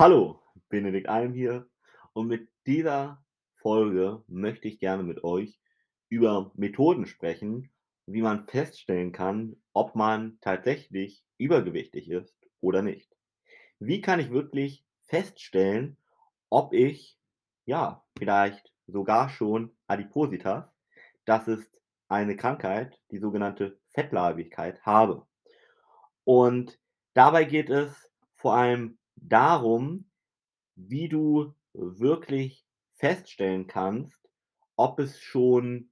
Hallo, Benedikt Alm hier und mit dieser Folge möchte ich gerne mit euch über Methoden sprechen, wie man feststellen kann, ob man tatsächlich übergewichtig ist oder nicht. Wie kann ich wirklich feststellen, ob ich, ja, vielleicht sogar schon Adipositas, das ist eine Krankheit, die sogenannte Fettleibigkeit, habe? Und dabei geht es vor allem darum, wie du wirklich feststellen kannst, ob es schon,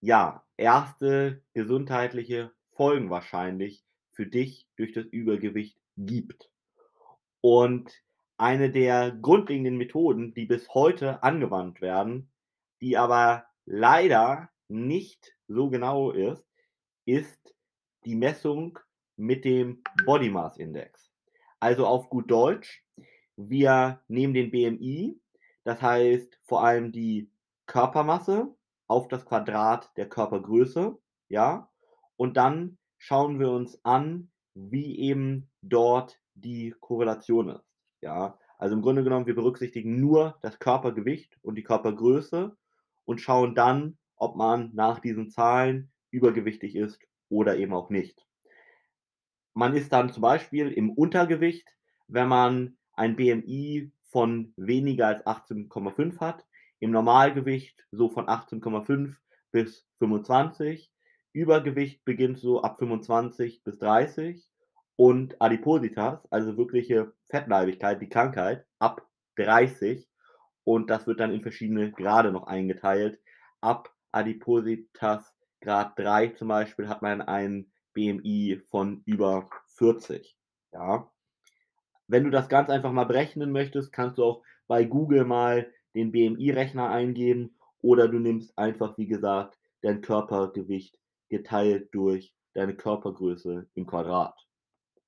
ja, erste gesundheitliche Folgen wahrscheinlich für dich durch das Übergewicht gibt. Und eine der grundlegenden Methoden, die bis heute angewandt werden, die aber leider nicht so genau ist, ist die Messung mit dem Body Mass Index. Also auf gut Deutsch, wir nehmen den BMI, das heißt vor allem die Körpermasse auf das Quadrat der Körpergröße, ja, und dann schauen wir uns an, wie eben dort die Korrelation ist, ja. Also im Grunde genommen, wir berücksichtigen nur das Körpergewicht und die Körpergröße und schauen dann, ob man nach diesen Zahlen übergewichtig ist oder eben auch nicht. Man ist dann zum Beispiel im Untergewicht, wenn man ein BMI von weniger als 18,5 hat, im Normalgewicht so von 18,5 bis 25. Übergewicht beginnt so ab 25 bis 30 und Adipositas, also wirkliche Fettleibigkeit, die Krankheit, ab 30 und das wird dann in verschiedene Grade noch eingeteilt. Ab Adipositas Grad 3 zum Beispiel hat man ein BMI von über 40. Ja. Wenn du das ganz einfach mal berechnen möchtest, kannst du auch bei Google mal den BMI-Rechner eingeben oder du nimmst einfach, wie gesagt, dein Körpergewicht geteilt durch deine Körpergröße im Quadrat.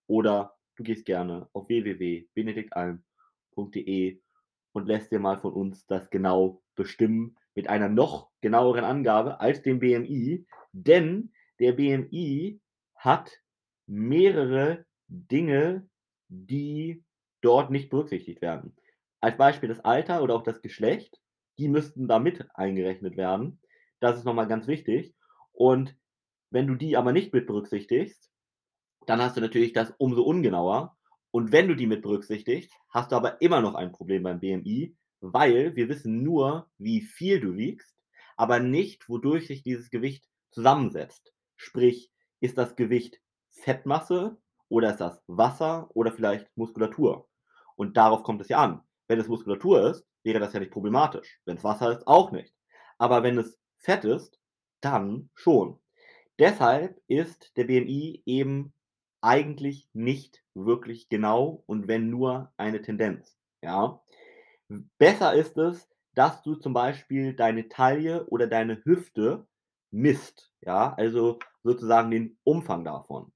Oder du gehst gerne auf www.benediktalm.de und lässt dir mal von uns das genau bestimmen mit einer noch genaueren Angabe als dem BMI, denn der BMI hat mehrere Dinge, die dort nicht berücksichtigt werden. Als Beispiel das Alter oder auch das Geschlecht, die müssten da mit eingerechnet werden. Das ist nochmal ganz wichtig. Und wenn du die aber nicht mit berücksichtigst, dann hast du natürlich das umso ungenauer. Und wenn du die mit berücksichtigst, hast du aber immer noch ein Problem beim BMI, weil wir wissen nur, wie viel du wiegst, aber nicht, wodurch sich dieses Gewicht zusammensetzt. Sprich, ist das Gewicht Fettmasse oder ist das Wasser oder vielleicht Muskulatur? Und darauf kommt es ja an. Wenn es Muskulatur ist, wäre das ja nicht problematisch. Wenn es Wasser ist, auch nicht. Aber wenn es Fett ist, dann schon. Deshalb ist der BMI eben eigentlich nicht wirklich genau und wenn nur eine Tendenz. Ja? Besser ist es, dass du zum Beispiel deine Taille oder deine Hüfte misst. Ja? Also sozusagen den Umfang davon.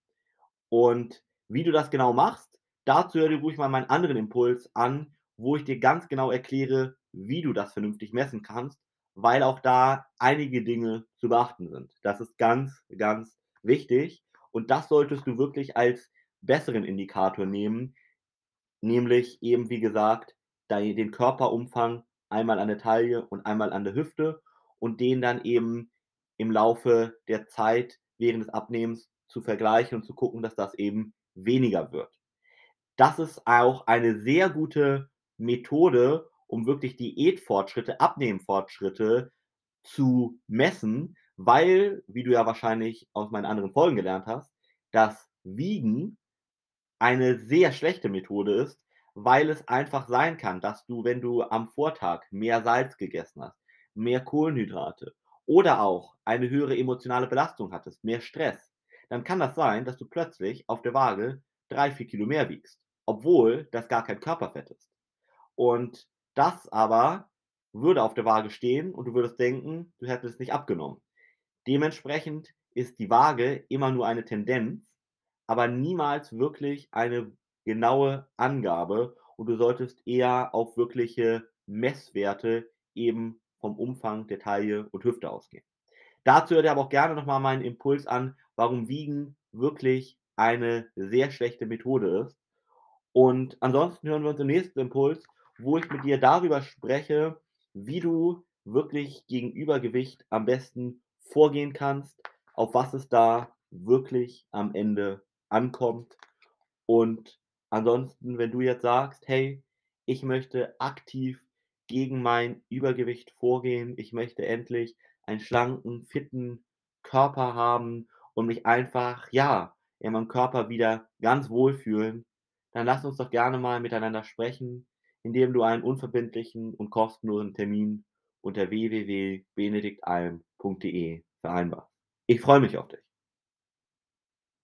Und wie du das genau machst, dazu hör dir ruhig mal meinen anderen Impuls an, wo ich dir ganz genau erkläre, wie du das vernünftig messen kannst, weil auch da einige Dinge zu beachten sind. Das ist ganz, ganz wichtig und das solltest du wirklich als besseren Indikator nehmen, nämlich eben wie gesagt den Körperumfang einmal an der Taille und einmal an der Hüfte und den dann eben im Laufe der Zeit während des Abnehmens zu vergleichen und zu gucken, dass das eben weniger wird. Das ist auch eine sehr gute Methode, um wirklich Diätfortschritte, Abnehmfortschritte zu messen, weil, wie du ja wahrscheinlich aus meinen anderen Folgen gelernt hast, das Wiegen eine sehr schlechte Methode ist, weil es einfach sein kann, dass du, wenn du am Vortag mehr Salz gegessen hast, mehr Kohlenhydrate oder auch eine höhere emotionale Belastung hattest, mehr Stress, dann kann das sein, dass du plötzlich auf der Waage drei, vier Kilo mehr wiegst, obwohl das gar kein Körperfett ist. Und das aber würde auf der Waage stehen und du würdest denken, du hättest es nicht abgenommen. Dementsprechend ist die Waage immer nur eine Tendenz, aber niemals wirklich eine genaue Angabe und du solltest eher auf wirkliche Messwerte eben vom Umfang der Taille und Hüfte ausgehen. Dazu hört ihr aber auch gerne nochmal meinen Impuls an, warum Wiegen wirklich eine sehr schlechte Methode ist. Und ansonsten hören wir uns im nächsten Impuls, wo ich mit dir darüber spreche, wie du wirklich gegen Übergewicht am besten vorgehen kannst, auf was es da wirklich am Ende ankommt. Und ansonsten, wenn du jetzt sagst: „Hey, ich möchte aktiv gegen mein Übergewicht vorgehen. Ich möchte endlich einen schlanken, fitten Körper haben und mich einfach, ja, in meinem Körper wieder ganz wohl fühlen“, dann lass uns doch gerne mal miteinander sprechen, indem du einen unverbindlichen und kostenlosen Termin unter www.benediktalm.de vereinbarst. Ich freue mich auf dich.